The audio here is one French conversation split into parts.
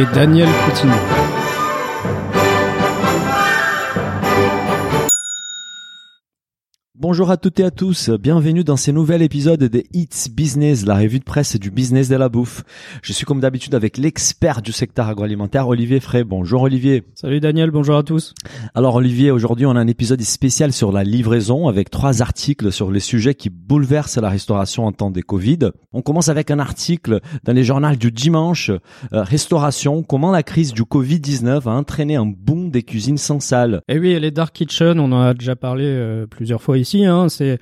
Et Daniel Coutinho. Bonjour à toutes et à tous, bienvenue dans ce nouvel épisode de It's Business, la revue de presse du business de la bouffe. Je suis comme d'habitude avec l'expert du secteur agroalimentaire, Olivier Frey. Bonjour Olivier. Salut Daniel, bonjour à tous. Alors Olivier, aujourd'hui on a un épisode spécial sur la livraison avec trois articles sur les sujets qui bouleversent la restauration en temps des Covid. On commence avec un article dans les journaux du dimanche, euh, Restauration, comment la crise du Covid-19 a entraîné un boom des cuisines sans salle? Et oui, les Dark Kitchen, on en a déjà parlé euh, plusieurs fois ici, hein, c'est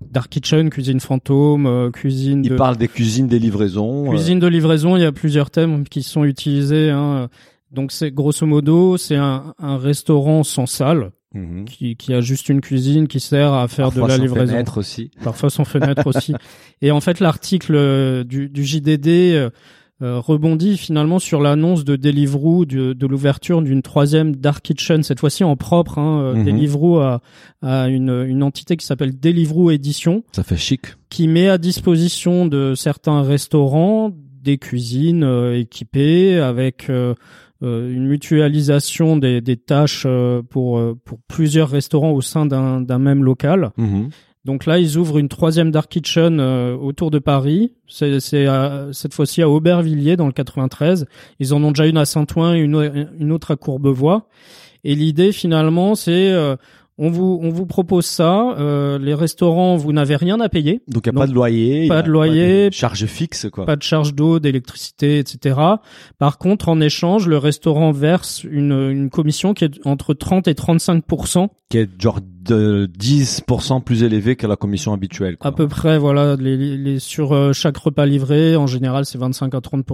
Dark Kitchen, cuisine fantôme, euh, cuisine Il de... parle des cuisines des livraisons. euh, Cuisine de livraison, il y a plusieurs thèmes qui sont utilisés. Hein. Donc c'est grosso modo, c'est un, un restaurant sans salle mhm. qui, qui a juste une cuisine qui sert à faire Parfois de la sans livraison. fenêtre aussi. parfois sans fenêtre aussi. Et en fait, l'article euh, du, du JDD euh, rebondit finalement sur l'annonce de Deliveroo de, de l'ouverture d'une troisième dark kitchen, cette fois-ci en propre. Hein, Mhm. Deliveroo a, a une, une entité qui s'appelle Deliveroo Edition, Ça fait chic. qui met à disposition de certains restaurants des cuisines euh, équipées avec euh, euh, une mutualisation des, des tâches euh, pour, euh, pour plusieurs restaurants au sein d'un d'un même local. Mhm. Donc là, ils ouvrent une troisième dark kitchen euh, autour de Paris. C'est à- cette fois-ci à Aubervilliers dans le 93. Ils en ont déjà une à Saint-Ouen et une, au- une autre à Courbevoie. Et l'idée finalement, c'est euh, on vous on vous propose ça. euh, les restaurants, vous n'avez rien à payer, Donc il n'y a pas de loyer. pas de loyer, de charges fixes quoi. pas de charge d'eau, d'électricité, etc. Par contre, en échange, le restaurant verse une, une commission qui est entre 30 et 35 Qui est genre de 10% plus élevé que la commission habituelle. Quoi. à peu près. Voilà, les, les- sur euh, chaque repas livré, en général, c'est 25 à 30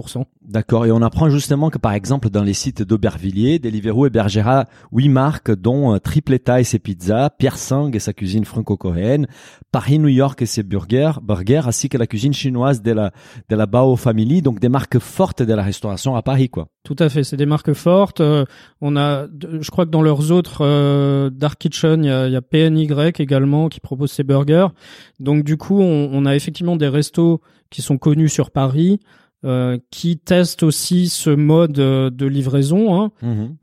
D'accord. Et on apprend justement que par exemple dans les sites d'Aubervilliers, Deliveroo hébergera huit marques dont euh, Tripleta et ses pizzas, Pierre Sang et sa cuisine franco-coréenne, Paris New York et ses burgers, burgers ainsi que la cuisine chinoise de la de la Bao Family, donc des marques fortes de la restauration à Paris quoi. Tout à fait, c'est des marques fortes. Euh, on a, je crois que dans leurs autres euh, dark kitchen, il y a, il y a PNY également qui propose ses burgers. Donc du coup, on, on a effectivement des restos qui sont connus sur Paris, euh, qui testent aussi ce mode de livraison, hein,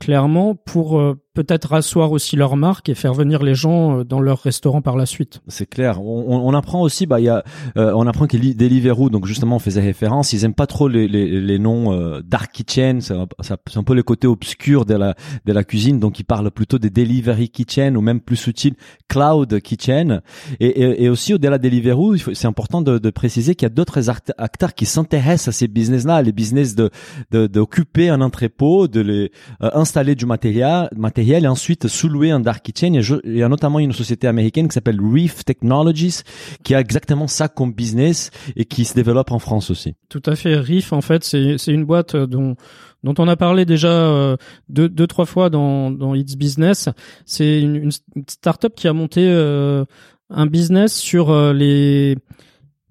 clairement, pour peut-être rasseoir aussi leur marque et faire venir les gens euh, dans leur restaurant par la suite. C'est clair. On, on- on apprend aussi, bah, il y a, euh, on apprend que li- Deliveroo, donc justement, on faisait référence. Ils aiment pas trop les, les, les noms euh, dark kitchen. C'est un, peu le côté obscur de la de la cuisine. Donc, ils parlent plutôt des delivery kitchen ou même plus subtil cloud kitchen. Et, et, et aussi au-delà de Deliveroo, c'est important de, de préciser qu'il y a d'autres act- acteurs qui s'intéressent à ces business-là, les business de de- d'occuper un entrepôt, de les euh, installer du matériel, matériel et ensuite sous-louer un dark kitchen. Il y, a, notamment une société américaine qui s'appelle Reef Technologies qui a exactement ça comme business et qui se développe en France aussi. Tout à fait. Riff, en fait, c'est une boîte dont dont on a parlé déjà euh, deux deux trois fois dans dans It's Business. C'est une, une start-up qui a monté euh, un business sur euh, les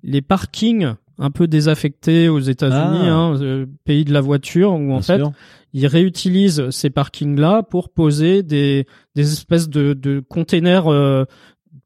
les parkings un peu désaffectés aux États-Unis, Ah. hein, euh, pays de la voiture, où en fait sûr. ils réutilisent ces parkings-là pour poser des des espèces de de containers euh,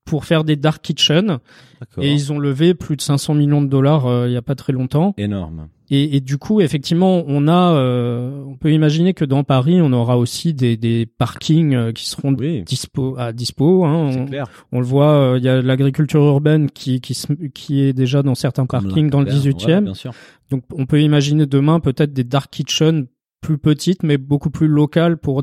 pour faire des dark kitchen. D'accord. Et ils ont levé plus de 500 millions de dollars euh, il y a pas très longtemps. Énorme. Et, et du coup, effectivement, on a, euh, on peut imaginer que dans Paris, on aura aussi des, des parkings euh, qui seront Oui. dispo à dispo. Hein. On, clair. on le voit, euh, il y a l'agriculture urbaine qui qui, se- qui est déjà dans certains parkings dans le Leclerc, 18e. voilà, bien sûr. Donc, on peut imaginer demain peut-être des dark kitchen plus petites, mais beaucoup plus locales pour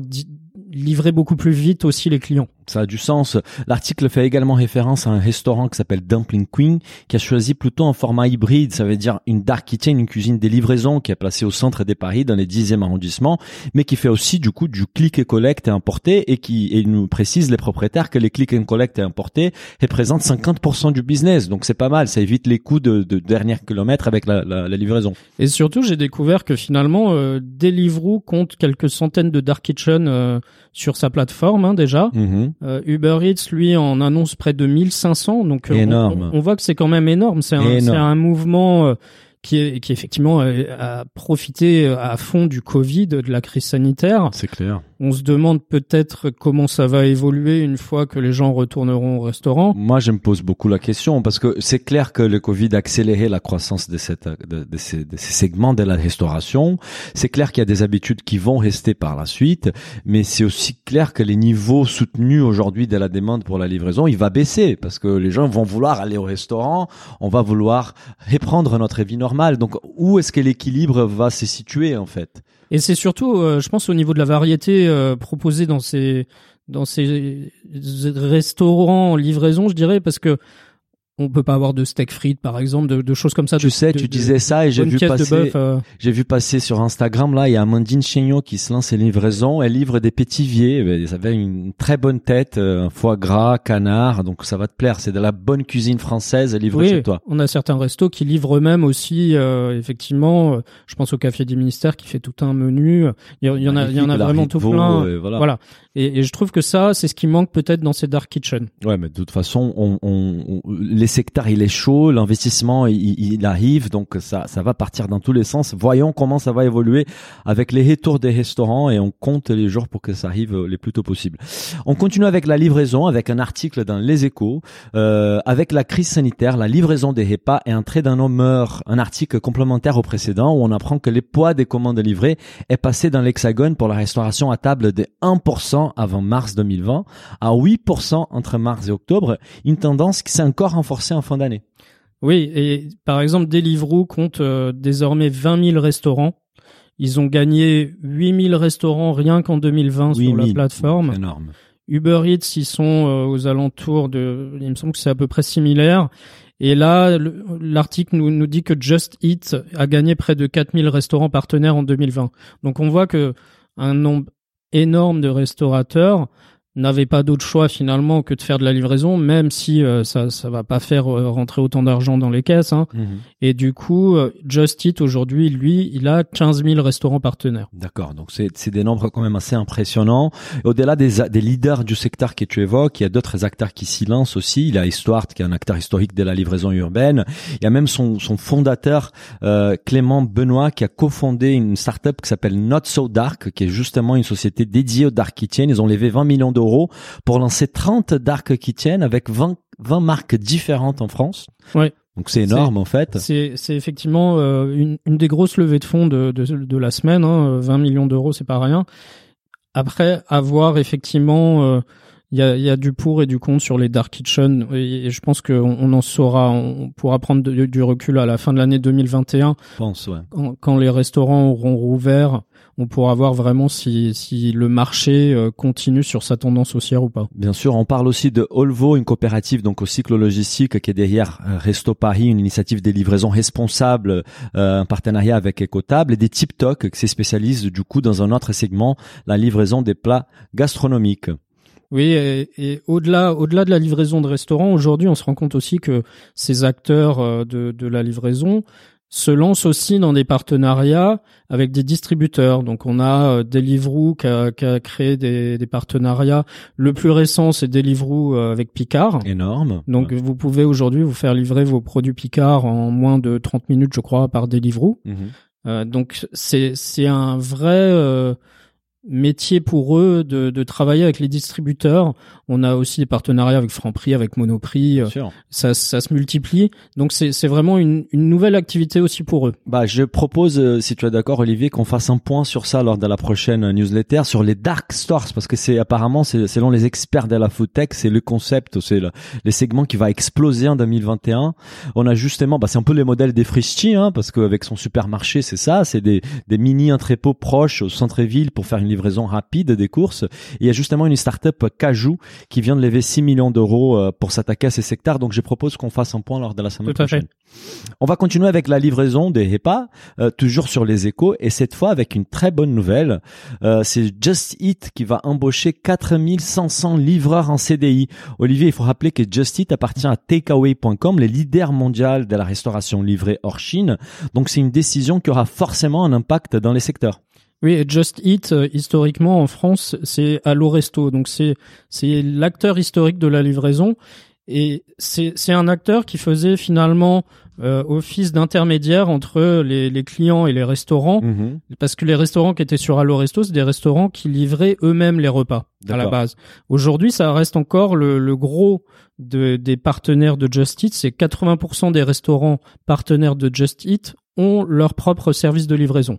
livrer beaucoup plus vite aussi les clients. Ça a du sens. L'article fait également référence à un restaurant qui s'appelle Dumpling Queen, qui a choisi plutôt un format hybride, ça veut dire une dark kitchen, une cuisine des livraisons qui est placée au centre des Paris, dans les 10e arrondissements, mais qui fait aussi du coup du click et collect et importé et qui et nous précise les propriétaires que les click and collect et importés représentent 50% du business. Donc c'est pas mal, ça évite les coûts de, de dernier kilomètre avec la, la, la, livraison. Et surtout, j'ai découvert que finalement, euh, Deliveroo compte quelques centaines de dark kitchen euh, sur sa plateforme hein, déjà. Mhm. Euh, Uber Eats, lui, en annonce près de 1500. Donc, euh, énorme. On, voit que c'est quand même énorme. C'est un, un, mouvement euh, qui, est, qui effectivement a profité à fond du Covid, de la crise sanitaire. C'est clair. On se demande peut-être comment ça va évoluer une fois que les gens retourneront au restaurant. Moi, je me pose beaucoup la question parce que c'est clair que le Covid a accéléré la croissance de, cette, de, de, ces, de ces, segments de la restauration. C'est clair qu'il y a des habitudes qui vont rester par la suite, mais c'est aussi clair que les niveaux soutenus aujourd'hui de la demande pour la livraison, il va baisser parce que les gens vont vouloir aller au restaurant, on va vouloir reprendre notre vie normale. Donc, où est-ce que l'équilibre va se situer en fait? Et c'est surtout, euh, je pense, au niveau de la variété euh, proposée dans ces dans ces restaurants en livraison, je dirais, parce que on peut pas avoir de steak frites par exemple de, de choses comme ça tu sais tu disais ça et j'ai vu passer euh. j'ai vu passer sur Instagram là il y a Amandine Chéniaud qui se lance ses livraisons. Elle livre des pétiviers ça avait une très bonne tête euh, foie gras canard donc ça va te plaire. C'est de la bonne cuisine française livrée chez toi. on a certains restos qui livrent eux-mêmes aussi euh, effectivement. Je pense au café des ministères qui fait tout un menu. Il y, en a il y en a vraiment tout plein. Voilà, voilà. Et, et, je trouve que ça c'est ce qui manque peut-être dans ces dark kitchen ouais mais de toute façon on, on, on les secteurs il est chaud, l'investissement il, il, arrive, donc ça ça va partir dans tous les sens. Voyons comment ça va évoluer avec les retours des restaurants et on compte les jours pour que ça arrive les plus tôt possible. On continue avec la livraison, avec un article dans Les Échos, euh, avec la crise sanitaire, la livraison des repas est un trait d'un homme meurt. Un article complémentaire au précédent où on apprend que les poids des commandes livrées est passé dans l'hexagone pour la restauration à table de 1% avant mars 2020 à 8% entre mars et octobre, une tendance qui s'est encore renforcée en fin d'année. Oui, et par exemple, Deliveroo compte euh, désormais 20 000 restaurants. Ils ont gagné 8 000 restaurants rien qu'en 2020 sur la plateforme. Énorme. Uber Eats, ils sont euh, aux alentours de, il me semble que c'est à peu près similaire. Et là, l'article nous, nous dit que Just Eat a gagné près de 4000 restaurants partenaires en 2020. Donc on voit que un nombre énorme de restaurateurs n'avait pas d'autre choix finalement que de faire de la livraison, même si euh, ça ça va pas faire euh, rentrer autant d'argent dans les caisses. Hein. Mhm. Et du coup, euh, Just Eat aujourd'hui, lui, il a 15 000 restaurants partenaires. D'accord, donc c'est c'est des nombres quand même assez impressionnants. Au-delà des des leaders du secteur que tu évoques, il y a d'autres acteurs qui s'y lancent aussi. Il y a Histoire, qui est un acteur historique de la livraison urbaine. Il y a même son son fondateur Clément Benoît qui a cofondé une startup qui s'appelle Not So Dark, qui est justement une société dédiée au dark kitchen. Ils ont levé 20 millions d'euros pour lancer 30 dark kitchen avec 20, 20 marques différentes en France. Ouais. Donc c'est énorme en fait. C'est effectivement euh, une, une, des grosses levées de fonds de, de, de la semaine. Hein. 20 millions d'euros, c'est pas rien. Après avoir effectivement, euh, il y, a, y, a, du pour et du contre sur les dark kitchen et, je pense qu'on on en saura, on pourra prendre du recul à la fin de l'année 2021. Je pense, ouais. Quand, quand, les restaurants auront rouvert on pourra voir vraiment si, si le marché euh, continue sur sa tendance haussière ou pas. Bien sûr, on parle aussi de Olvo, une coopérative donc au cycle logistique qui est derrière euh, Resto Paris, une initiative des livraisons responsables, euh, un partenariat avec Ecotable, et des TipTok qui se spécialisent du coup dans un autre segment, la livraison des plats gastronomiques. Oui, et, au-delà, au-delà de la livraison de restaurants, aujourd'hui, on se rend compte aussi que ces acteurs de, de la livraison se lance aussi dans des partenariats avec des distributeurs. Donc on a euh, Deliveroo qui a, qui a créé des, des, partenariats. Le plus récent, c'est Deliveroo euh, avec Picard. Énorme. Donc vous pouvez aujourd'hui vous faire livrer vos produits Picard en moins de 30 minutes, je crois, par Deliveroo. Mhm. Euh, donc c'est c'est un vrai euh, métier pour eux de, de, travailler avec les distributeurs. On a aussi des partenariats avec Franprix, avec Monoprix. Euh, ça, ça se multiplie. Donc c'est vraiment une, une, nouvelle activité aussi pour eux. Bah, je propose, euh, si tu es d'accord, Olivier, qu'on fasse un point sur ça lors de la prochaine newsletter sur les dark stores, parce que c'est apparemment, c'est selon les experts de la food tech, c'est le concept, c'est le, les segments qui va exploser en 2021. On a justement, bah, c'est un peu les modèles des Frischti, hein, parce qu'avec son supermarché, c'est ça, c'est des, des mini entrepôts proches au centre-ville pour faire une livraison rapide des courses. Il y a justement une startup Cajou qui vient de lever 6 millions d'euros euh, pour s'attaquer à ces secteurs. Donc je propose qu'on fasse un point lors de la semaine Tout à fait. prochaine. On va continuer avec la livraison des HEPA, euh, toujours sur les échos, et cette fois avec une très bonne nouvelle. Euh, c'est Just Eat qui va embaucher 4500 livreurs en CDI. Olivier, il faut rappeler que Just Eat appartient à Takeaway.com, les leaders mondial de la restauration livrée hors Chine. Donc c'est une décision qui aura forcément un impact dans les secteurs. Oui, et Just Eat, euh, historiquement en France, c'est Allo Resto. Donc c'est c'est l'acteur historique de la livraison. Et c'est c'est un acteur qui faisait finalement euh, office d'intermédiaire entre les, les clients et les restaurants. Parce que les restaurants qui étaient sur Allo Resto, c'est des restaurants qui livraient eux-mêmes les repas à la base. Aujourd'hui, ça reste encore le, le gros de, des partenaires de Just Eat. C'est 80% des restaurants partenaires de Just Eat ont leur propre service de livraison.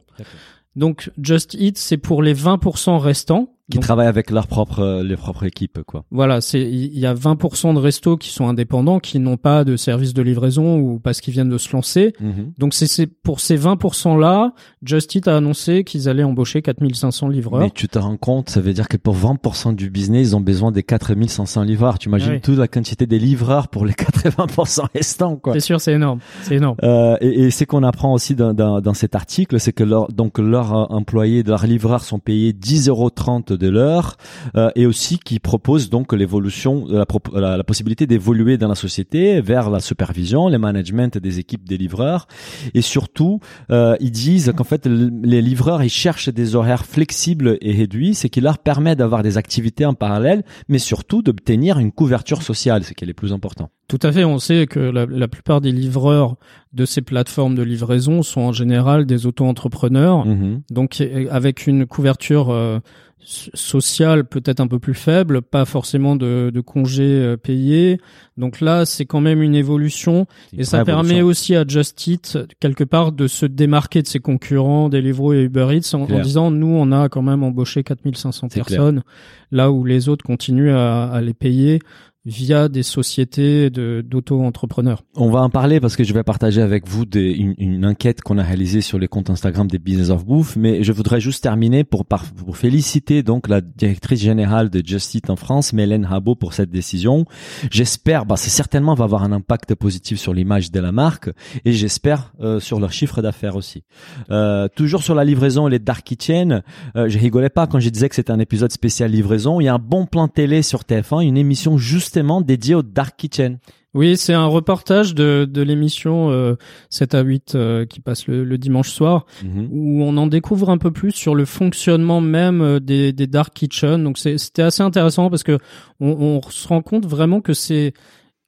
Donc Just Eat, c'est pour les 20% restants. Qui Donc, travaillent avec leur propre, euh, les propres équipes, quoi. voilà, c'est il y a 20% de restos qui sont indépendants, qui n'ont pas de service de livraison ou parce qu'ils viennent de se lancer. Donc c'est c'est pour ces 20% là, Just Eat a annoncé qu'ils allaient embaucher 4500 livreurs. Mais tu te rends compte, ça veut dire que pour 20% du business, ils ont besoin des 4500 livreurs. Tu imagines Ah oui. toute la quantité des livreurs pour les 80% restants, quoi. C'est sûr, c'est énorme, c'est énorme. Euh, et, et ce qu'on apprend aussi dans, dans, dans cet article, c'est que leur, donc leurs euh, employés, leurs livreurs sont payés 10,30 euros de l'heure, euh, et aussi qui proposent donc l'évolution, la, la, la possibilité d'évoluer dans la société vers la supervision, le management des équipes des livreurs, et surtout euh, ils disent qu'en fait les livreurs ils cherchent des horaires flexibles et réduits, ce qui leur permet d'avoir des activités en parallèle, mais surtout d'obtenir une couverture sociale, ce qui est le plus important. Tout à fait, on sait que la, la plupart des livreurs de ces plateformes de livraison sont en général des auto-entrepreneurs. Mhm. Donc avec une couverture euh, so- sociale peut-être un peu plus faible, pas forcément de, de congés euh, payés. Donc là, c'est quand même une évolution et ça permet aussi à Just Eat quelque part de se démarquer de ses concurrents, Deliveroo et Uber Eats en, disant nous on a quand même embauché 4500 C'est clair. personnes là où les autres continuent à, à les payer via des sociétés d'auto-entrepreneurs. On va en parler parce que je vais partager avec vous des- une, une enquête qu'on a réalisée sur les comptes Instagram des Business of Bouffe, mais je voudrais juste terminer pour, par- pour féliciter donc la directrice générale de Just Eat en France, Mélène Rabot, pour cette décision. J'espère, bah, c'est certainement va avoir un impact positif sur l'image de la marque et j'espère euh, sur leur chiffre d'affaires aussi. Euh, toujours sur la livraison et les dark kitchen, euh, je rigolais pas quand je disais que c'était un épisode spécial livraison. Il y a un bon plan télé sur TF1, une émission justement dédiée au dark kitchen. Oui, c'est un reportage de, de l'émission euh, 7 à 8 euh, qui passe le, le dimanche soir Mhm. où on en découvre un peu plus sur le fonctionnement même euh, des, des dark kitchen. Donc c'était assez intéressant parce que on, on se rend compte vraiment que c'est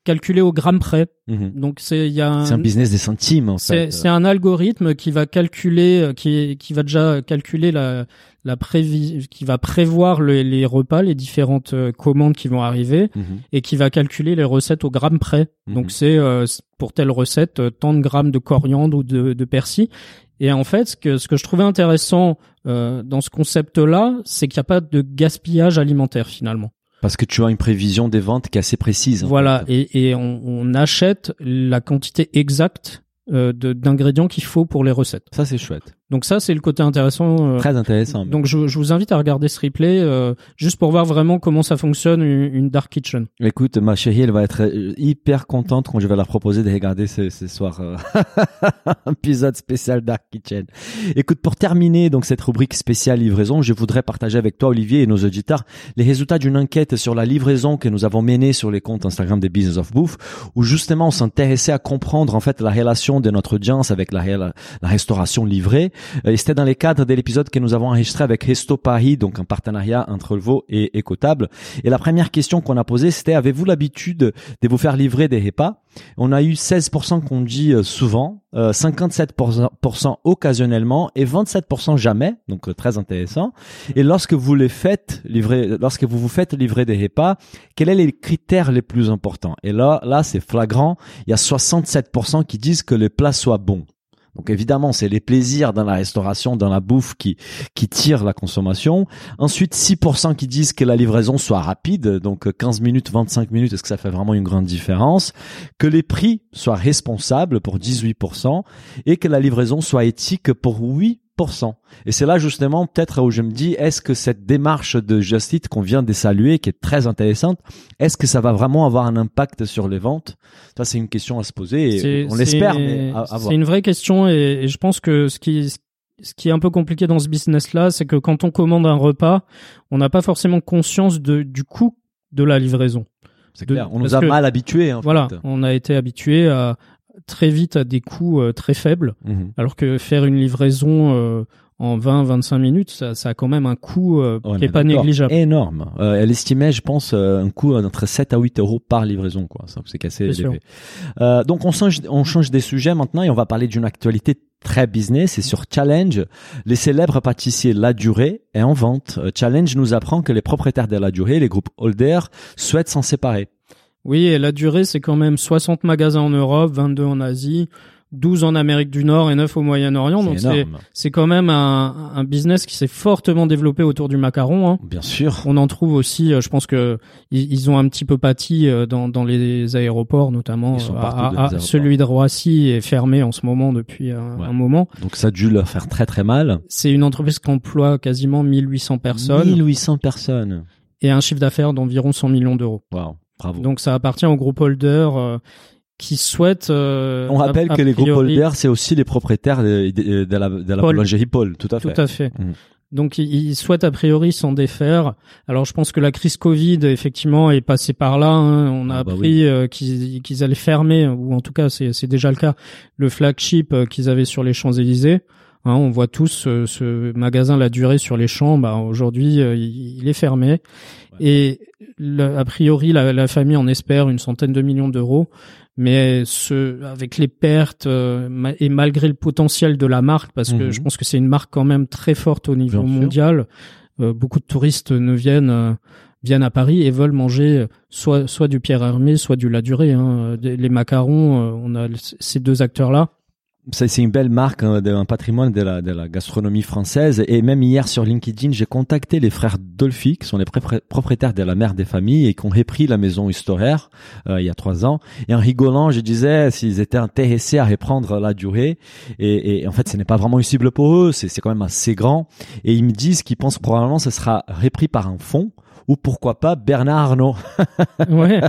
calculé au gramme près. Mhm. Donc c'est il y a un, C'est un business des centimes en c'est fait. c'est un algorithme qui va calculer, euh, qui, qui va déjà calculer la, la prévi, qui va prévoir le- les repas, les différentes euh, commandes qui vont arriver Mhm. et qui va calculer les recettes au gramme près. Mhm. Donc c'est euh, pour telle recette euh, tant de grammes de coriandre ou de, de persil. Et en fait, ce que ce que je trouvais intéressant euh, dans ce concept-là, c'est qu'il n'y a pas de gaspillage alimentaire finalement. Parce que tu as une prévision des ventes qui est assez précise. Voilà, fait. et, et on, on achète la quantité exacte euh, de- d'ingrédients qu'il faut pour les recettes. Ça c'est chouette. Donc ça, c'est le côté intéressant. euh, Très intéressant. donc je, je vous invite à regarder ce replay euh, juste pour voir vraiment comment ça fonctionne une, une dark kitchen. Écoute, ma chérie, elle va être euh, hyper contente quand je vais leur proposer de regarder ce, ce soir euh, un épisode spécial Dark Kitchen. Écoute, pour terminer donc cette rubrique spéciale livraison, je voudrais partager avec toi, Olivier, et nos auditeurs, les résultats d'une enquête sur la livraison que nous avons menée sur les comptes Instagram des Business of Bouffe, où justement on s'intéressait à comprendre en fait la relation de notre audience avec la, la, la restauration livrée. Euh, Et c'était dans les cadres de l'épisode que nous avons enregistré avec Resto Paris, donc un partenariat entre Volvo et Ecotable. Et la première question qu'on a posée, c'était avez-vous l'habitude de vous faire livrer des repas? On a eu 16% qu'on dit euh, souvent, euh, 57% occasionnellement et 27% jamais, donc euh, très intéressant. Et lorsque vous les faites livrer, lorsque vous vous faites livrer des repas, quels sont les critères les plus importants? Et là, là c'est flagrant. Il y a 67% qui disent que les plats soient bons. Donc évidemment, c'est les plaisirs dans la restauration, dans la bouffe qui qui tirent la consommation. Ensuite, 6% qui disent que la livraison soit rapide, donc 15 minutes, 25 minutes, est-ce que ça fait vraiment une grande différence? Que les prix soient responsables pour 18% et que la livraison soit éthique pour 8%. Et c'est là justement peut-être où je me dis, est-ce que cette démarche de Just Eat qu'on vient de saluer, qui est très intéressante, est-ce que ça va vraiment avoir un impact sur les ventes? Ça, c'est une question à se poser. Et on l'espère, c'est- une vraie question et, et je pense que ce qui ce qui est un peu compliqué dans ce business-là, c'est que quand on commande un repas, on n'a pas forcément conscience de, du coût de la livraison. C'est clair. On nous a mal habitués. En Voilà, fait. on a été habitué à très vite à des coûts euh, très faibles, Mhm. alors que faire une livraison euh, en 20-25 minutes, ça, ça a quand même un coût euh, qui est est pas négligeable. Énorme. Euh, elle estimait, je pense, euh, un coût entre 7 à 8 euros par livraison, quoi. Ça, C'est élevé. Euh, donc, on change, on change des sujets maintenant et on va parler d'une actualité très business. C'est sur Challenge. Les célèbres pâtissiers La Durée est en vente. Challenge nous apprend que les propriétaires de La Durée, les groupes Holder, souhaitent s'en séparer. Oui, et la durée, c'est quand même 60 magasins en Europe, 22 en Asie, 12 en Amérique du Nord et 9 au Moyen-Orient. Donc C'est quand même un, un business qui s'est fortement développé autour du macaron. Hein. Bien sûr. On en trouve aussi, euh, je pense que ils, ils ont un petit peu pâti euh, dans, dans les aéroports, notamment. Ils sont euh, à- les aéroports. celui de Roissy est fermé en ce moment depuis un, Ouais. un moment. Donc, ça a dû leur faire très très mal. C'est une entreprise qui emploie quasiment 1800 personnes 1800 personnes. et un chiffre d'affaires d'environ 100 millions d'euros. Waouh. Bravo. Donc ça appartient au groupe Holder euh, qui souhaite. euh, on rappelle a- a que les groupes priori- Holder, c'est aussi les propriétaires de, de- de la, de la Paul. boulangerie Paul. Tout à fait. Tout à fait. Mhm. Donc ils souhaitent a priori s'en défaire. Alors je pense que la crise Covid effectivement est passée par là. hein. On a Ah bah appris euh, qu'ils allaient fermer, ou en tout cas c'est c'est déjà le cas, le flagship euh, qu'ils avaient sur les Champs Élysées. On voit tous euh, ce magasin La Durée sur les champs. Bah, aujourd'hui euh, il, il est fermé. Et le- a priori la, la famille en espère une centaine de millions d'euros. Mais ce, avec les pertes euh, et malgré le potentiel de la marque, parce que Mhm. je pense que c'est une marque quand même très forte au niveau Bien mondial, beaucoup de touristes ne viennent viennent à Paris et veulent manger soit soit du Pierre Hermé, soit du La Durée. Hein. Les macarons, on a ces deux acteurs là. C'est une belle marque, hein, de- un patrimoine de la, de la gastronomie française. Et même hier sur LinkedIn, j'ai contacté les frères Dolphy, qui sont les propriétaires de la mère des familles et qui ont repris la maison historique euh, il y a trois ans. Et en rigolant, je disais s'ils étaient intéressés à reprendre la durée. Et, et en fait, ce n'est pas vraiment une pour eux. C'est c'est quand même assez grand. Et ils me disent qu'ils pensent probablement que ce sera repris par un fonds ou pourquoi pas Bernard Arnault. Ouais.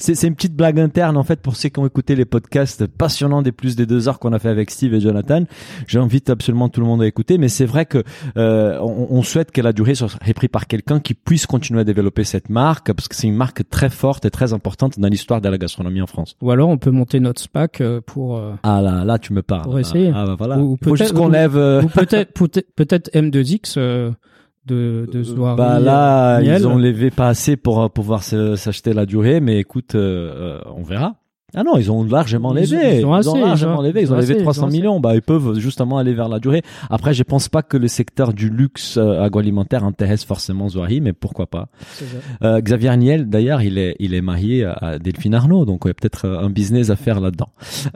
C'est c'est une petite blague interne en fait pour ceux qui ont écouté les podcasts passionnants des plus des deux heures qu'on a fait avec Steve et Jonathan. J'invite absolument tout le monde à écouter, mais c'est vrai que euh, on, on souhaite que la durée soit reprise par quelqu'un qui puisse continuer à développer cette marque parce que c'est une marque très forte et très importante dans l'histoire de la gastronomie en France. Ou alors on peut monter notre SPAC euh, pour euh, Ah là, là tu me parles. Pour essayer. Ah, bah voilà. Ou peut-être- qu'on lève. euh, ou peut-être peut-être peut-être M2X euh, de de Zoari, Bah là, euh, ils ont levé pas assez pour euh, pouvoir se- s'acheter la durée, mais écoute, euh, euh, on verra. Ah non, ils ont largement Ils- levé. ils ont assez, largement ils ont- levé. Ils ils ont ont assez, ils 300 ont assez. millions. Bah, ils peuvent justement aller vers la durée. Après, je pense pas que le secteur du luxe euh, agroalimentaire intéresse forcément Zoari, mais pourquoi pas. Euh, Xavier Niel, d'ailleurs, il est, il est marié à, Delphine Arnaud, donc il y a peut-être euh, un business à faire là-dedans.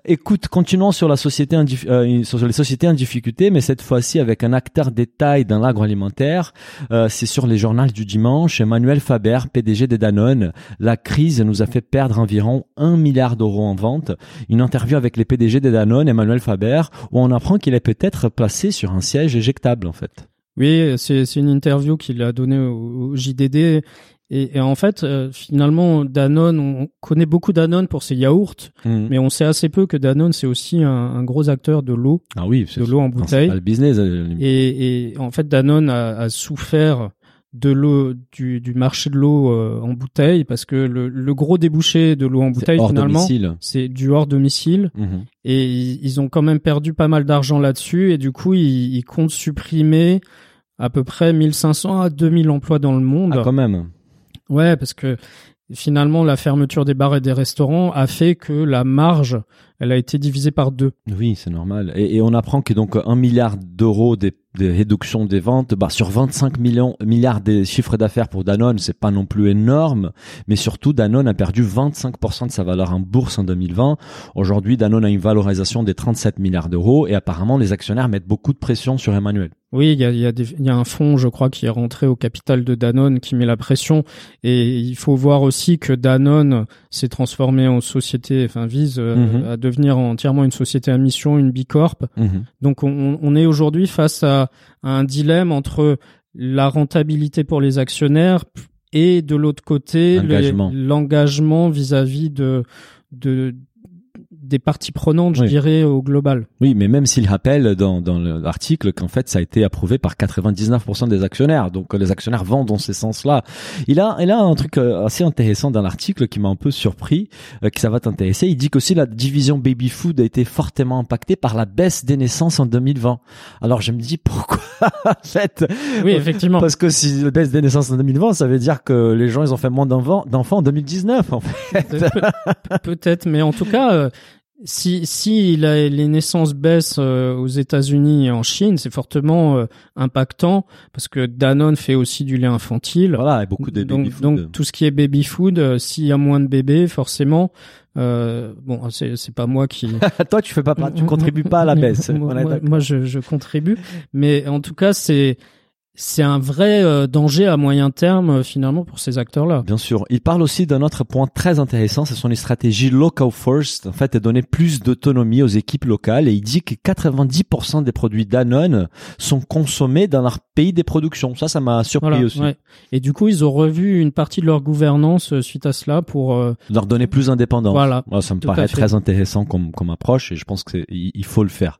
Écoute, continuons sur la société euh, sur les sociétés en difficulté, mais cette fois-ci avec un acteur détail dans l'agroalimentaire. Euh, c'est sur les journaux du dimanche. Emmanuel Faber, PDG de Danone. La crise nous a fait perdre environ un milliard d'euros en vente. Une interview avec les PDG de Danone, Emmanuel Faber, où on apprend qu'il est peut-être placé sur un siège éjectable, en fait. Oui, c'est une interview qu'il a donnée au, au JDD. Et, et en fait, euh, finalement, Danone, on connaît beaucoup Danone pour ses yaourts, Mhm. mais on sait assez peu que Danone, c'est aussi un, un gros acteur de l'eau, Ah oui, c'est de l'eau en bouteille. le business. euh, Et, et en fait, Danone a, a souffert de l'eau du, du marché de l'eau euh, en bouteille parce que le, le gros débouché de l'eau en bouteille, finalement, c'est du hors domicile. Mhm. Et ils, ils ont quand même perdu pas mal d'argent là-dessus. Et du coup, ils, ils comptent supprimer à peu près 1500 à 2000 emplois dans le monde. Ah, quand même. Ouais, parce que finalement, la fermeture des bars et des restaurants a fait que la marge, elle a été divisée par deux. Oui, c'est normal. Et, et on apprend que donc un milliard d'euros des, des réductions des ventes, bah, sur 25 millions, milliards des chiffres d'affaires pour Danone, c'est pas non plus énorme. Mais surtout, Danone a perdu 25% de sa valeur en bourse en 2020. Aujourd'hui, Danone a une valorisation des 37 milliards d'euros et apparemment, les actionnaires mettent beaucoup de pression sur Emmanuel. Oui, il y a, y, a y a un fonds, je crois, qui est rentré au capital de Danone, qui met la pression. Et il faut voir aussi que Danone s'est transformé en société, enfin vise euh, Mhm. à devenir entièrement une société à mission, une bicorp. Mhm. Donc on, on est aujourd'hui face à, à un dilemme entre la rentabilité pour les actionnaires et de l'autre côté l'engagement vis-à-vis de, de des parties prenantes, je Oui. dirais, au global. Oui, mais même s'il rappelle dans, dans l'article qu'en fait ça a été approuvé par 99% des actionnaires, donc euh, les actionnaires vont dans ce sens-là. Il a, il a un truc euh, assez intéressant dans l'article qui m'a un peu surpris, euh, que ça va t'intéresser. Il dit qu'aussi la division baby food a été fortement impactée par la baisse des naissances en 2020. Alors je me dis pourquoi en fait? Oui, effectivement. Parce que si la baisse des naissances en 2020, ça veut dire que les gens ils ont fait moins d'enfants d'enfants en 2019 en fait. Pe- Peut-être, mais en tout cas, euh, si si la- les naissances baissent euh, aux États-Unis et en Chine, c'est fortement euh, impactant parce que Danone fait aussi du lait infantile. Voilà, et beaucoup de donc, baby food. donc tout ce qui est baby food, euh, s'il y a moins de bébés, forcément, euh, bon, c'est c'est pas moi qui Toi, tu fais pas, tu contribues pas à la baisse. moi, moi, je, je contribue, mais en tout cas, c'est c'est un vrai euh, danger à moyen terme euh, finalement pour ces acteurs-là. Bien sûr. Il parle aussi d'un autre point très intéressant, ce sont les stratégies local first, en fait, et donner plus d'autonomie aux équipes locales. Et il dit que 90% des produits Danone sont consommés dans leur pays des productions. Ça, ça m'a surpris Voilà, aussi. ouais. Et du coup, ils ont revu une partie de leur gouvernance euh, suite à cela pour euh, Leur donner plus d'indépendance. Voilà, Moi, ça me tout paraît très intéressant comme, comme approche et je pense que il faut le faire.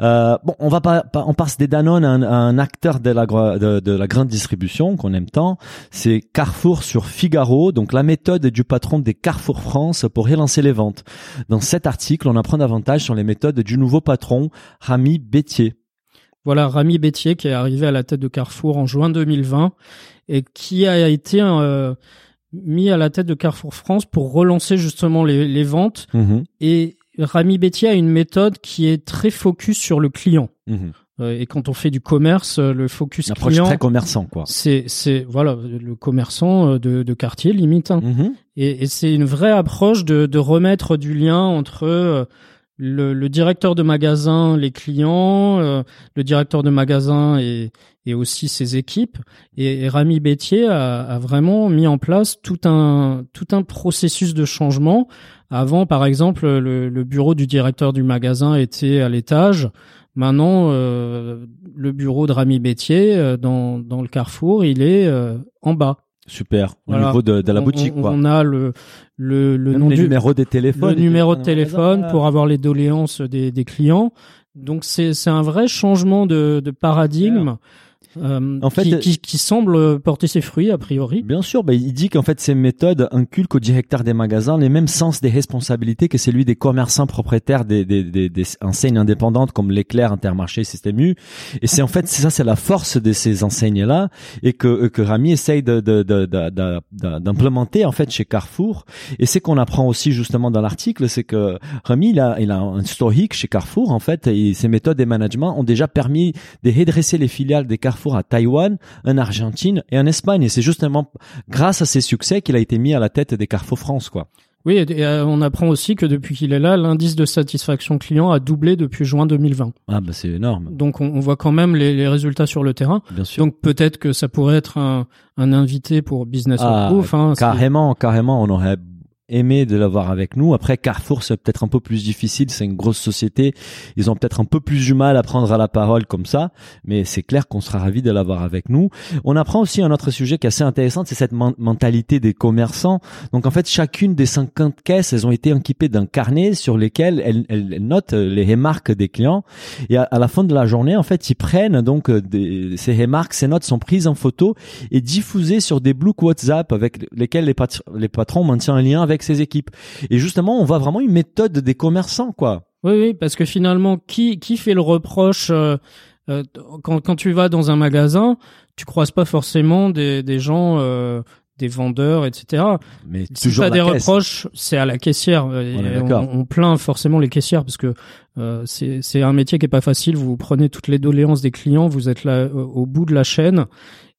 Euh, bon, on va pas, pas- on passe des Danone à un, à un acteur de la, de, de la grande distribution qu'on aime tant. C'est Carrefour sur Figaro. Donc, la méthode du patron des Carrefour France pour relancer les ventes. Dans cet article, on apprend davantage sur les méthodes du nouveau patron, Rami Bétier. Voilà Rami Bétier qui est arrivé à la tête de Carrefour en juin 2020 et qui a été euh, mis à la tête de Carrefour France pour relancer justement les, les ventes. Mhm, Et Rami Bétier a une méthode qui est très focus sur le client. mhm. Euh, et quand on fait du commerce, euh, le focus Une approche client, très commerçant, quoi. c'est c'est voilà le commerçant euh, de, de quartier limite. hein. Mhm. Et, et c'est une vraie approche de, de remettre du lien entre le, le directeur de magasin, les clients, euh, le directeur de magasin et, et aussi ses équipes. Et, et Rami Bétier a, a vraiment mis en place tout un tout un processus de changement. Avant, par exemple, le, le bureau du directeur du magasin était à l'étage. Maintenant, euh, le bureau de Rami Bétier euh, dans, dans le Carrefour, il est euh, en bas. Super. Au Voilà. niveau de, de la On- boutique, on, quoi. On a le le, le Même nom les du numéros des téléphones. le numéro de téléphone pour avoir les doléances des, des clients. Donc c'est c'est un vrai changement de, de paradigme euh, En fait, qui, euh, qui, qui semble porter ses fruits a priori. Bien sûr, bah, il dit qu'en fait ces méthodes inculquent au directeur des magasins les mêmes sens des responsabilités que celui des commerçants propriétaires des, des, des, des enseignes indépendantes comme l'éclair, Intermarché, Système U. Et c'est en fait ça, c'est la force de ces enseignes là et que que Rami essaye de de- de- de- de- de- d'implémenter en fait chez Carrefour. Et c'est qu'on apprend aussi justement dans l'article, c'est que Rami il a il a un historique chez Carrefour en fait et ses méthodes de management ont déjà permis de redresser les filiales des Carrefour à Taïwan, en Argentine et en Espagne. Et c'est justement grâce à ses succès qu'il a été mis à la tête des Carrefour France, quoi. Oui, et, euh, on apprend aussi que depuis qu'il est là, l'indice de satisfaction client a doublé depuis juin 2020. Ah bah c'est énorme, Donc on, on voit quand même les, les résultats sur le terrain. bien sûr. Donc peut-être que ça pourrait être un, un invité pour Business Ah, of Proof. hein, carrément, carrément, on aurait aimé de l'avoir avec nous. Après, Carrefour, c'est peut-être un peu plus difficile. C'est une grosse société. Ils ont peut-être un peu plus du mal à prendre à la parole comme ça. Mais c'est clair qu'on sera ravi de l'avoir avec nous. On apprend aussi un autre sujet qui est assez intéressant. C'est cette men- mentalité des commerçants. Donc, en fait, chacune des 50 caisses, elles ont été équipées d'un carnet sur lesquels elles, elles- notent les remarques des clients. Et à, à la fin de la journée, en fait, ils prennent donc euh, des, ces remarques, ces notes sont prises en photo et diffusées sur des blocs WhatsApp avec lesquels les, les patrons maintiennent un lien avec ses équipes. Et justement, on voit vraiment une méthode des commerçants, quoi. Oui, oui, parce que finalement, qui qui fait le reproche euh, euh, quand quand tu vas dans un magasin, tu croises pas forcément des des gens. euh, des vendeurs, etc. Mais Si toujours la des caisse. reproches, c'est à la caissière. On plaint forcément les caissières parce que euh, c'est c'est un métier qui est pas facile. Vous prenez toutes les doléances des clients, vous êtes là euh, au bout de la chaîne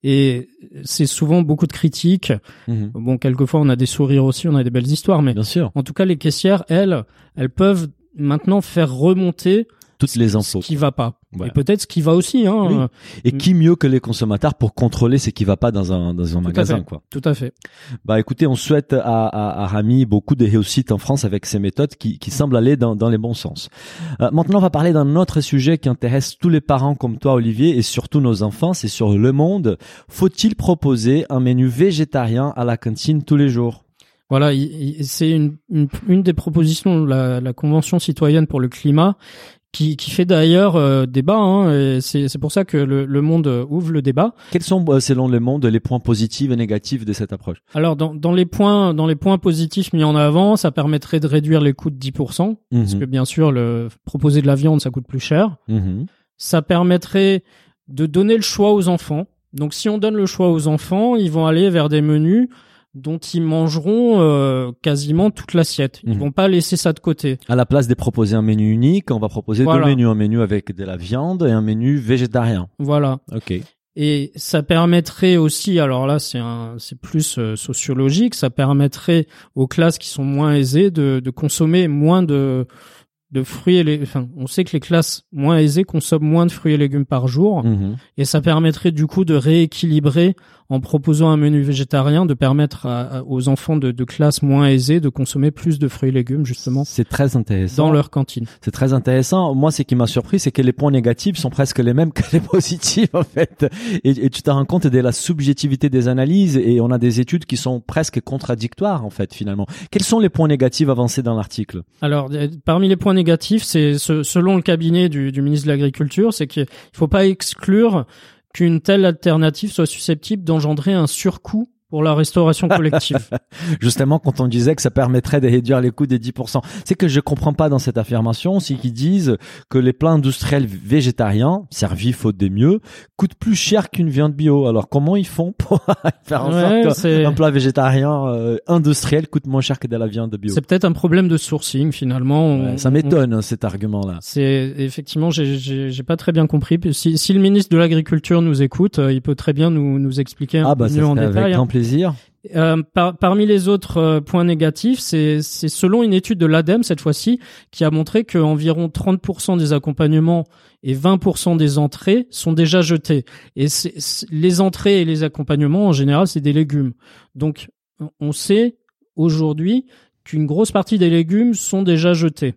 et c'est souvent beaucoup de critiques. Mhm. Bon, quelquefois on a des sourires aussi, on a des belles histoires, mais Bien sûr. en tout cas les caissières, elles, elles peuvent maintenant faire remonter toutes les ce infos. qui va pas. Voilà. Et peut-être ce qui va aussi. Hein, Oui. euh, Et Mm. qui mieux que les consommateurs pour contrôler ce qui va pas dans un dans un magasin fait. quoi. Tout à fait. Bah écoutez, on souhaite à, à, à Rami beaucoup de réussite en France avec ces méthodes qui, qui semblent aller dans, dans les bons sens. Euh, maintenant, on va parler d'un autre sujet qui intéresse tous les parents comme toi, Olivier, et surtout nos enfants, c'est sur le monde. Faut-il proposer un menu végétarien à la cantine tous les jours? Voilà, il- il- c'est une, une, une des propositions de la, la Convention citoyenne pour le climat qui, qui fait d'ailleurs euh, débat. Hein, et c'est c'est pour ça que le, le monde euh, ouvre le débat. Quels sont, euh, selon le monde, les points positifs et négatifs de cette approche? Alors dans, dans les points dans les points positifs mis en avant, ça permettrait de réduire les coûts de 10%, parce Mhm. que bien sûr le proposer de la viande ça coûte plus cher. Mhm. Ça permettrait de donner le choix aux enfants. Donc si on donne le choix aux enfants, ils vont aller vers des menus dont ils mangeront euh, quasiment toute l'assiette. Ils Mhm. vont pas laisser ça de côté. À la place de proposer un menu unique, on va proposer Voilà. deux menus, un menu avec de la viande et un menu végétarien. Voilà. Ok. Et ça permettrait aussi, alors là c'est un, c'est plus euh, sociologique, ça permettrait aux classes qui sont moins aisées de, de consommer moins de de fruits et les, enfin, on sait que les classes moins aisées consomment moins de fruits et légumes par jour, Mhm. et ça permettrait du coup de rééquilibrer en proposant un menu végétarien, de permettre à- aux enfants de, de classes moins aisées de consommer plus de fruits et légumes justement C'est très intéressant. dans leur cantine. C'est très intéressant. Moi, ce qui m'a surpris, c'est que les points négatifs sont presque les mêmes que les positifs, en fait. Et, et tu te rends compte de la subjectivité des analyses et on a des études qui sont presque contradictoires, en fait, finalement. Quels sont les points négatifs avancés dans l'article? Alors, euh, parmi les points négatifs, c'est ce- selon le cabinet du, du ministre de l'Agriculture, c'est qu'il faut pas exclure qu'une telle alternative soit susceptible d'engendrer un surcoût pour la restauration collective. Justement, quand on disait que ça permettrait de réduire les coûts des 10%. C'est que je comprends pas dans cette affirmation, c'est qu'ils disent que les plats industriels végétariens, servis faute des mieux, coûtent plus cher qu'une viande bio. Alors, comment ils font pour faire en Ouais, sorte qu'un plat végétarien euh, industriel coûte moins cher que de la viande bio? c'est peut-être un problème de sourcing finalement. On- Ouais, ça on- m'étonne hein, cet argument-là. C'est effectivement, j'ai- pas très bien compris. Si, si le ministre de l'Agriculture nous écoute, euh, il peut très bien nous, nous expliquer un Ah bah peu mieux en détail. avec Euh, par- parmi les autres euh, points négatifs, c'est selon une étude de l'ADEME cette fois-ci qui a montré que environ 30% des accompagnements et 20% des entrées sont déjà jetés. Et les entrées et les accompagnements en général, c'est des légumes. Donc on- on sait aujourd'hui qu'une grosse partie des légumes sont déjà jetés.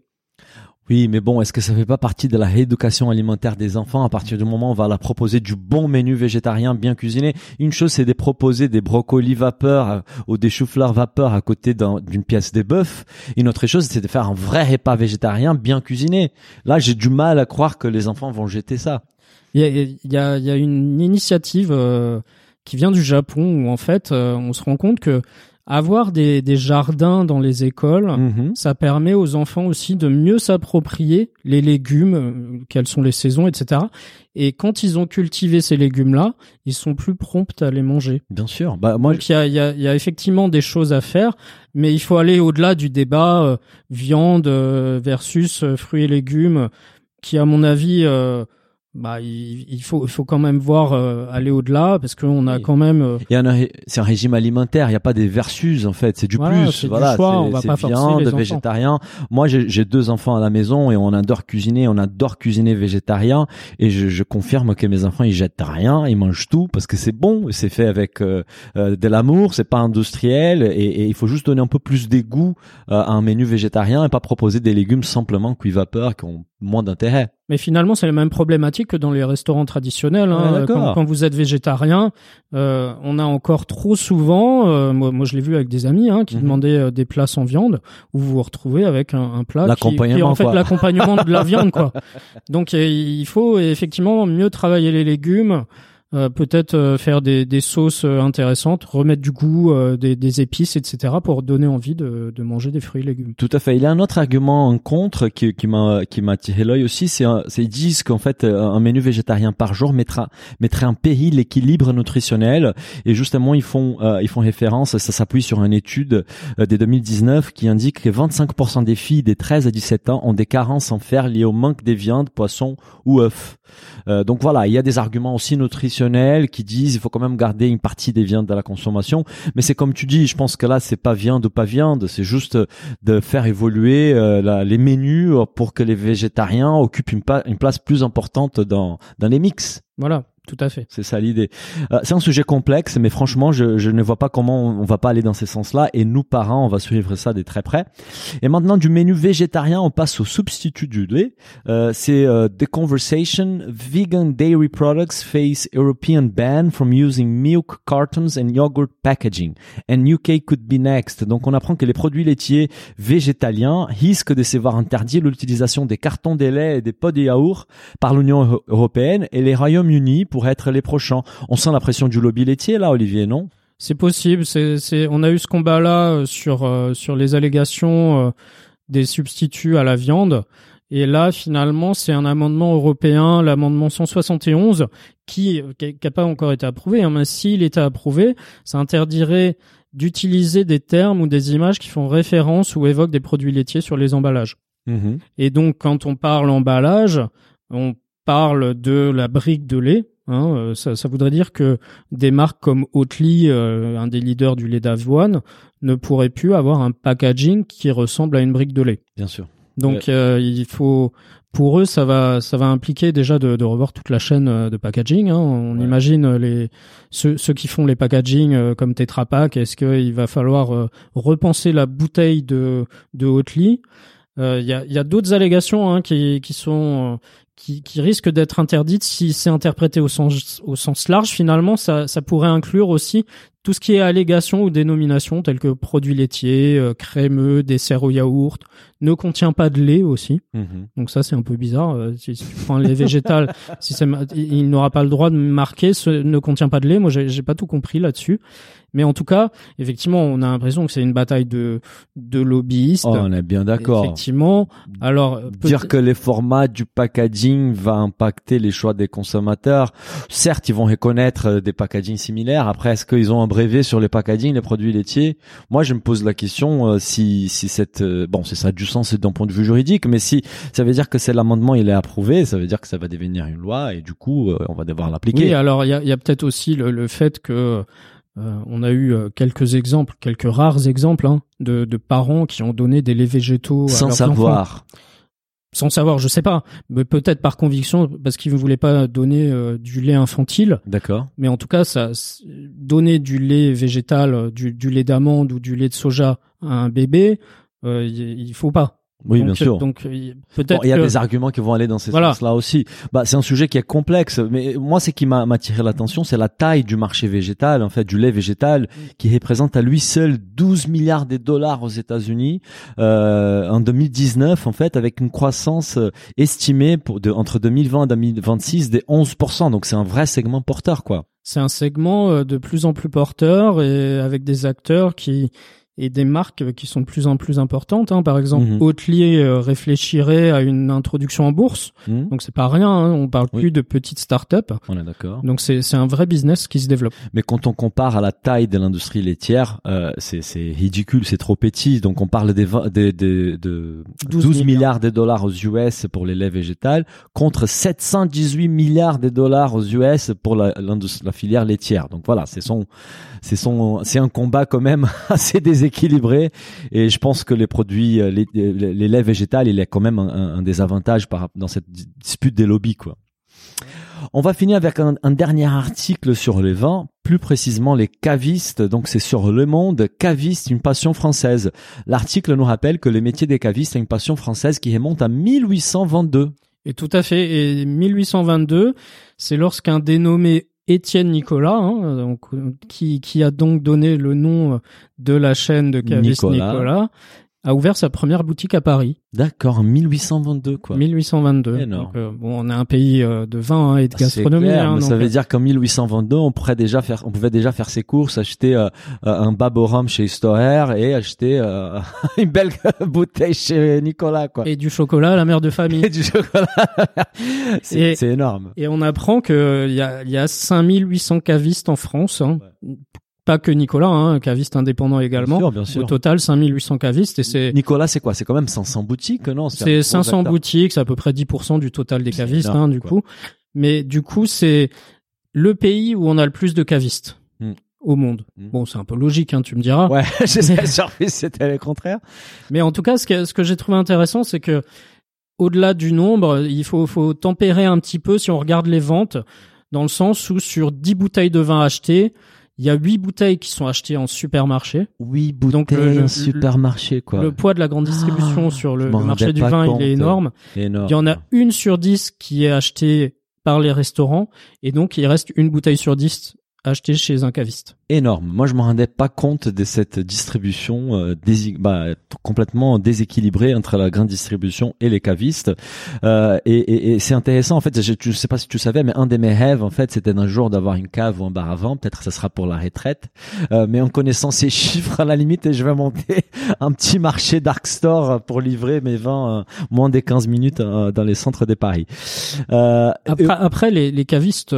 Oui, mais bon, est-ce que ça fait pas partie de la rééducation alimentaire des enfants? À partir du moment où on va leur proposer du bon menu végétarien bien cuisiné Une chose, c'est de proposer des brocolis vapeur euh, ou des choux-fleurs vapeur à côté d'un- d'une pièce de bœuf. Une autre chose, c'est de faire un vrai repas végétarien bien cuisiné. Là, j'ai du mal à croire que les enfants vont jeter ça. Il y a, il y a, il y a une initiative euh, qui vient du Japon où en fait euh, on se rend compte que avoir des, des jardins dans les écoles, Mhm. ça permet aux enfants aussi de mieux s'approprier les légumes, euh, quelles sont les saisons, etc. Et quand ils ont cultivé ces légumes-là, ils sont plus prompts à les manger. Bien sûr. Bah moi, Donc il y a, y, a, y a effectivement des choses à faire, mais il faut aller au-delà du débat euh, viande euh, versus euh, fruits et légumes, qui à mon avis, euh, bah il, il faut il faut quand même voir euh, aller au-delà parce qu'on a Oui. quand même euh, Il y en a, c'est un régime alimentaire. Il n'y a pas des versus en fait. C'est du Voilà, plus. c'est du voilà, choix, c'est- viande, végétarien. Moi, j'ai j'ai deux enfants à la maison et on adore cuisiner. On adore cuisiner végétarien. Et je, je confirme que mes enfants ils jettent rien, ils mangent tout parce que c'est bon. C'est fait avec euh, euh, de l'amour. C'est pas industriel et, et il faut juste donner un peu plus d'égout euh, à un menu végétarien et pas proposer des légumes simplement cuits vapeur qui ont moins d'intérêt. Mais finalement, c'est la même problématique que dans les restaurants traditionnels. Hein. D'accord. quand, quand vous êtes végétarien, euh, on a encore trop souvent, euh, moi, moi je l'ai vu avec des amis hein, qui Mhm. demandaient euh, des plats sans viande, où vous vous retrouvez avec un, un plat qui, qui est en fait quoi. l'accompagnement de la viande. quoi. Donc euh, il faut effectivement mieux travailler les légumes. Euh, peut-être euh, faire des, des sauces euh, intéressantes, remettre du goût, euh, des, des épices, etc. pour donner envie de, de manger des fruits et légumes. Tout à fait. Il y a un autre argument en contre qui, qui m'a qui m'a tiré l'œil aussi. C'est ils disent qu'en fait un menu végétarien par jour mettra mettrait en péril l'équilibre nutritionnel. Et justement ils font ils font référence. Ça s'appuie sur une étude des 2019 qui indique que 25% des filles des 13 à 17 ans ont des carences en fer liées au manque des viandes, poissons ou œufs. Donc voilà, il y a des arguments aussi nutritionnels qui disent il faut quand même garder une partie des viandes dans la consommation. Mais c'est comme tu dis, je pense que là c'est pas viande ou pas viande, c'est juste de faire évoluer euh, les menus pour que les végétariens occupent une, une place plus importante dans dans les mix. Voilà. Tout à fait. C'est ça l'idée. Euh, c'est un sujet complexe, mais franchement, je, je, ne vois pas comment on, va pas aller dans ces sens-là. Et nous, parents, on va suivre ça de très près. Et maintenant, du menu végétarien, on passe au substitut du lait. Euh, c'est euh, The Conversation. Vegan dairy products face European ban from using milk cartons and yogurt packaging. And UK could be next. Donc, on apprend que les produits laitiers végétaliens risquent de se voir interdire l'utilisation des cartons de lait et des pots de yaourt par l'Union européenne et les Royaumes-Unis pour être les prochains. On sent la pression du lobby laitier là, Olivier, non? C'est possible. C'est, on a eu ce combat-là euh, sur euh, sur les allégations euh, des substituts à la viande. Et là, finalement, c'est un amendement européen, l'amendement 171, qui n'a pas encore été approuvé. Hein, mais s'il était approuvé, ça interdirait d'utiliser des termes ou des images qui font référence ou évoquent des produits laitiers sur les emballages. Mmh Et donc, quand on parle emballage, on parle de la brique de lait, Hein, euh, ça, ça, voudrait dire que des marques comme Oatly, euh, un des leaders du lait d'avoine, ne pourraient plus avoir un packaging qui ressemble à une brique de lait. Bien sûr. Donc euh, il faut, pour eux, ça va, ça va impliquer déjà de, de revoir toute la chaîne de packaging. Hein. On imagine les ceux, ceux, qui font les packaging comme Tetra Pak. Est-ce qu'il va falloir repenser la bouteille de de Oatly? Il y a, y a d'autres allégations hein, qui, qui sont qui, qui risque d'être interdite si c'est interprété au sens, au sens large. Finalement, ça, ça pourrait inclure aussi tout ce qui est allégation ou dénomination telles que produits laitiers, euh, crémeux, dessert au yaourt, ne contient pas de lait aussi. Mhm. Donc ça c'est un peu bizarre. Euh, si, tu prends lait végétal, si il n'aura pas le droit de marquer ce ne contient pas de lait. Moi j'ai pas tout compris là-dessus. Mais en tout cas, effectivement, on a l'impression que c'est une bataille de de lobbyistes. Oh, on est bien d'accord. Effectivement. Alors dire que les formats du packaging va impacter les choix des consommateurs. Certes, ils vont reconnaître euh, des packagings similaires. Après, est-ce qu'ils ont un brevet sur les packaging, les produits laitiers Moi, je me pose la question euh, si si cette euh, bon, c'est ça a du sens d'un point de vue juridique, mais si ça veut dire que c'est l'amendement, il est approuvé, ça veut dire que ça va devenir une loi et du coup, on va devoir l'appliquer. Oui, alors il y a, y a peut-être aussi le, le fait que euh, on a eu euh, quelques exemples, quelques rares exemples hein, de, parents qui ont donné des laits végétaux sans à leurs savoir. Sans savoir, je sais pas, mais peut-être par conviction parce qu'ils ne voulaient pas donner euh, du lait infantile. D'accord. Mais en tout cas, ça donner du lait végétal, du, du lait d'amande ou du lait de soja à un bébé, il faut pas. Oui, bien sûr. Donc peut-être il y a des arguments qui vont aller dans ces sens-là aussi. Bah, c'est un sujet qui est complexe, mais moi, ce qui m'a attiré l'attention, c'est la taille du marché végétal, en fait, du lait végétal, qui représente à lui seul 12 milliards de dollars aux États-Unis euh, en 2019, en fait, avec une croissance euh, estimée pour de, entre 2020 et 2026 des 11%. Donc c'est un vrai segment porteur, quoi. C'est un segment euh, de plus en plus porteur et avec des acteurs qui et des marques qui sont de plus en plus importantes. Hein. Par exemple, mmh. euh, réfléchirait à une introduction en bourse. Mhm. Donc c'est pas rien. Hein. On parle plus de petites startups. On est d'accord. Donc c'est c'est un vrai business qui se développe. Mais quand on compare à la taille de l'industrie laitière, euh, c'est c'est ridicule, c'est trop petit. Donc on parle des, des, des de 12, milliards. de dollars aux US pour les laits végétales contre 718 milliards de dollars aux US pour la, la filière laitière. Donc voilà, c'est son c'est son c'est un combat quand même assez déséquilibré équilibré et je pense que les produits, euh, les, les laits végétales, il y a quand même un, un désavantage dans cette dispute des lobbies, quoi. On va finir avec un, dernier article sur les vins, plus précisément les cavistes. Donc c'est sur Le Monde, caviste, une passion française. L'article nous rappelle que le métier des cavistes a une passion française qui remonte à 1822. Et tout à fait. Et 1822, c'est lorsqu'un dénommé Étienne Nicolas, hein, donc, qui, qui a donc donné le nom de la chaîne de Cavis Nicolas a ouvert sa première boutique à Paris. D'accord, en 1822 quoi. 1822. Donc, euh, bon, on est un pays euh, de vin hein, et de ah, gastronomie. hein, mais ça veut euh, dire qu'en 1822, on pourrait déjà faire, on pouvait déjà faire ses courses, acheter un baboram chez Storer et acheter une belle bouteille chez Nicolas quoi. Et du chocolat, la mère de famille. Et du chocolat. c'est énorme. Et on apprend que il y a, y a 5800 cavistes en France. Hein, pas que Nicolas, hein, caviste indépendant également. Bien sûr, bien sûr. Au total, 5800 cavistes et c'est. Nicolas, c'est quoi? C'est quand même 500 boutiques, non? C'est 500 boutiques, c'est à peu près 10% du total des cavistes, hein, du coup. Mais du coup, c'est le pays où on a le plus de cavistes Hmm. au monde. Hmm. Bon, c'est un peu logique, hein, tu me diras. Ouais, j'étais surpris, c'était le contraire. Mais en tout cas, ce que, ce que j'ai trouvé intéressant, c'est que au-delà du nombre, il faut, faut tempérer un petit peu si on regarde les ventes, dans le sens où sur 10 bouteilles de vin achetées, il y a 8 bouteilles qui sont achetées en supermarché. Oui, Donc, bouteille, le- le- un supermarché, quoi. Le poids de la grande distribution Ah, sur je le, marché du vin, compte. il est énorme. Énorme. Il y en a une sur 10 qui est achetée par les restaurants, et donc il reste une bouteille sur 10 achetée chez un caviste. Énorme. Moi, je me rendais pas compte de cette distribution euh, dési- bah, complètement déséquilibrée entre la grande distribution et les cavistes. Euh, et et, et c'est intéressant. En fait, je, je sais pas si tu savais, mais un de mes rêves, en fait, c'était d'un jour d'avoir une cave ou un bar à vin. Peut-être ça sera pour la retraite. Euh, mais en connaissant ces chiffres, à la limite, je vais monter un petit marché dark store pour livrer mes vins euh, moins des 15 minutes euh, dans les centres de Paris. Euh, Après, après les, les cavistes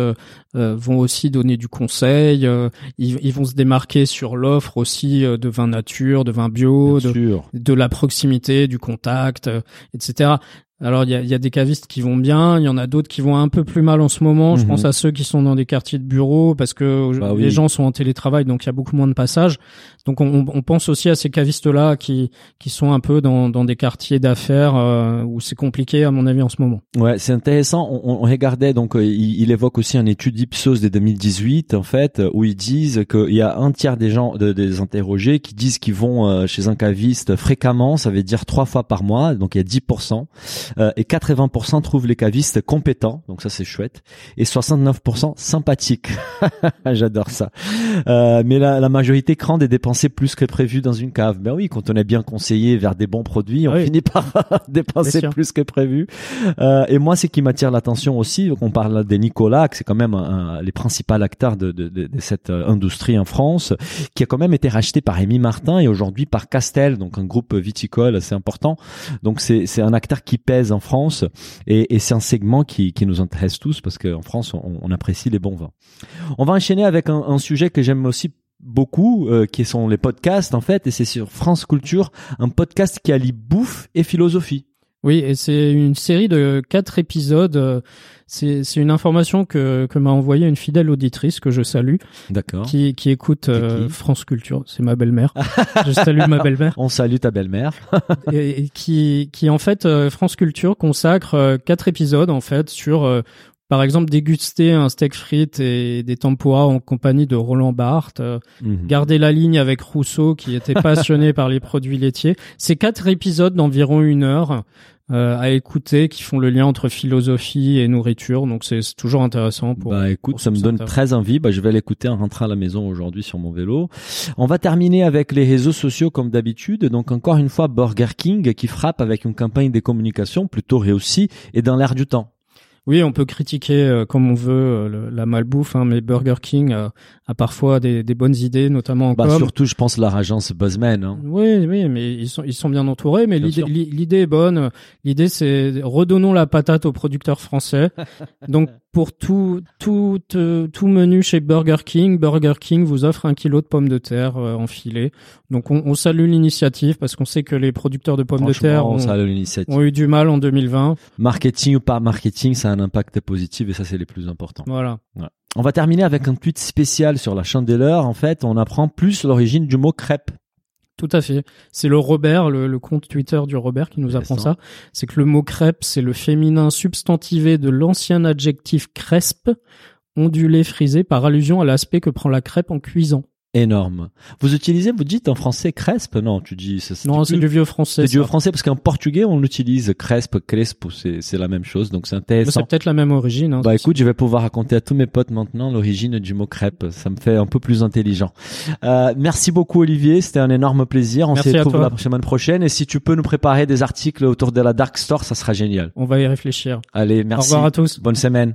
vont aussi donner du conseil. euh, ils, ils vont se démarquer sur l'offre aussi euh, de vin nature, de vin bio, de la proximité, du contact, euh, etc. Alors il y a, y a des cavistes qui vont bien, il y en a d'autres qui vont un peu plus mal en ce moment. Je Mhm. pense à ceux qui sont dans des quartiers de bureaux parce que Bah les oui. gens sont en télétravail, donc il y a beaucoup moins de passages. Donc on, on pense aussi à ces cavistes-là qui qui sont un peu dans, dans des quartiers d'affaires euh, où c'est compliqué à mon avis en ce moment. Ouais, c'est intéressant. On, on- regardait donc euh, il, il évoque aussi une étude Ipsos de 2018 en fait euh, où ils disent qu'il y a un tiers des gens de- des interrogés qui disent qu'ils vont chez un caviste fréquemment, ça veut dire trois fois par mois, donc il y a 10%, euh, et 80% trouvent les cavistes compétents, donc ça c'est chouette, et 69% sympathiques. J'adore ça. Euh, mais la, la majorité craint de dépenser plus que prévu dans une cave. Ben oui, quand on est bien conseillé vers des bons produits, on Oui. finit par dépenser plus que prévu. Euh, et moi, ce qui m'attire l'attention aussi, on parle des Nicolas, que c'est quand même un- un- les principaux acteurs de, de, de, de cette euh, industrie en France, qui a quand même été racheté par Rémi Martin et aujourd'hui par Castel, donc un groupe viticole assez important. Donc c'est c'est un acteur qui en France et, c'est un segment qui, nous intéresse tous parce qu'en France, on, apprécie les bons vins. On va enchaîner avec un, un sujet que j'aime aussi beaucoup, euh, qui sont les podcasts en fait, et c'est sur France Culture, un podcast qui allie bouffe et philosophie. Oui, et c'est une série de quatre épisodes. euh, C'est c'est une information que, que m'a envoyée une fidèle auditrice que je salue, D'accord. qui, qui écoute euh, qui? France Culture. C'est ma belle-mère. je salue ma belle-mère. On salue ta belle-mère. et, et qui, qui en fait euh, France Culture consacre euh, quatre épisodes en fait sur par exemple déguster un steak frites et des tempura en compagnie de Roland Barthes, euh, Mhm. garder la ligne avec Rousseau qui était passionné par les produits laitiers. C'est quatre épisodes d'environ une heure euh, à écouter qui font le lien entre philosophie et nourriture. Donc c'est toujours intéressant pour. bah écoute, pour ça me donne très envie. Bah, je vais l'écouter en rentrant à la maison aujourd'hui sur mon vélo. On va terminer avec les réseaux sociaux comme d'habitude. Donc encore une fois, Burger King qui frappe avec une campagne de communication plutôt réussie et dans l'air du temps. Oui, on peut critiquer euh, comme on veut euh, le- la malbouffe, hein, mais Burger King a parfois des, des bonnes idées, notamment en Bah com. surtout, je pense leur agence Buzzman. Hein. Oui, oui, mais ils sont ils sont bien entourés. Mais l'idée est bonne. L'idée c'est redonnons la patate aux producteurs français. Donc pour tout tout euh, tout menu chez Burger King, Burger King vous offre un kilo de pommes de terre euh, en filet. Donc on, on salue l'initiative parce qu'on sait que les producteurs de pommes de terre ont eu du mal en 2020. Marketing ou pas marketing, ça a un impact positif et ça, c'est les plus importants. Voilà. On va terminer avec un tweet spécial sur la chandeleur. En fait, on apprend plus l'origine du mot crêpe. Tout à fait. C'est le Robert, le, le compte Twitter du Robert qui nous apprend ça. C'est que le mot crêpe, c'est le féminin substantivé de l'ancien adjectif crespe, ondulé, frisé, par allusion à l'aspect que prend la crêpe en cuisant. Énorme. Vous utilisez, vous dites en français crespe Non, tu dis ça. Non, c'est du vieux français. C'est du ça. français parce qu'en portugais on l'utilise crespe, crespo, c'est c'est la même chose, donc c'est intéressant. C'est peut-être la même origine. Hein, Bah écoute, je vais pouvoir raconter à tous mes potes maintenant l'origine du mot crêpe. Ça me fait un peu plus intelligent. Euh, merci beaucoup Olivier, c'était un énorme plaisir. On se retrouve la semaine prochaine et si tu peux nous préparer des articles autour de la Dark Store, ça sera génial. On va y réfléchir. Allez, merci. Au revoir à tous. Bonne semaine.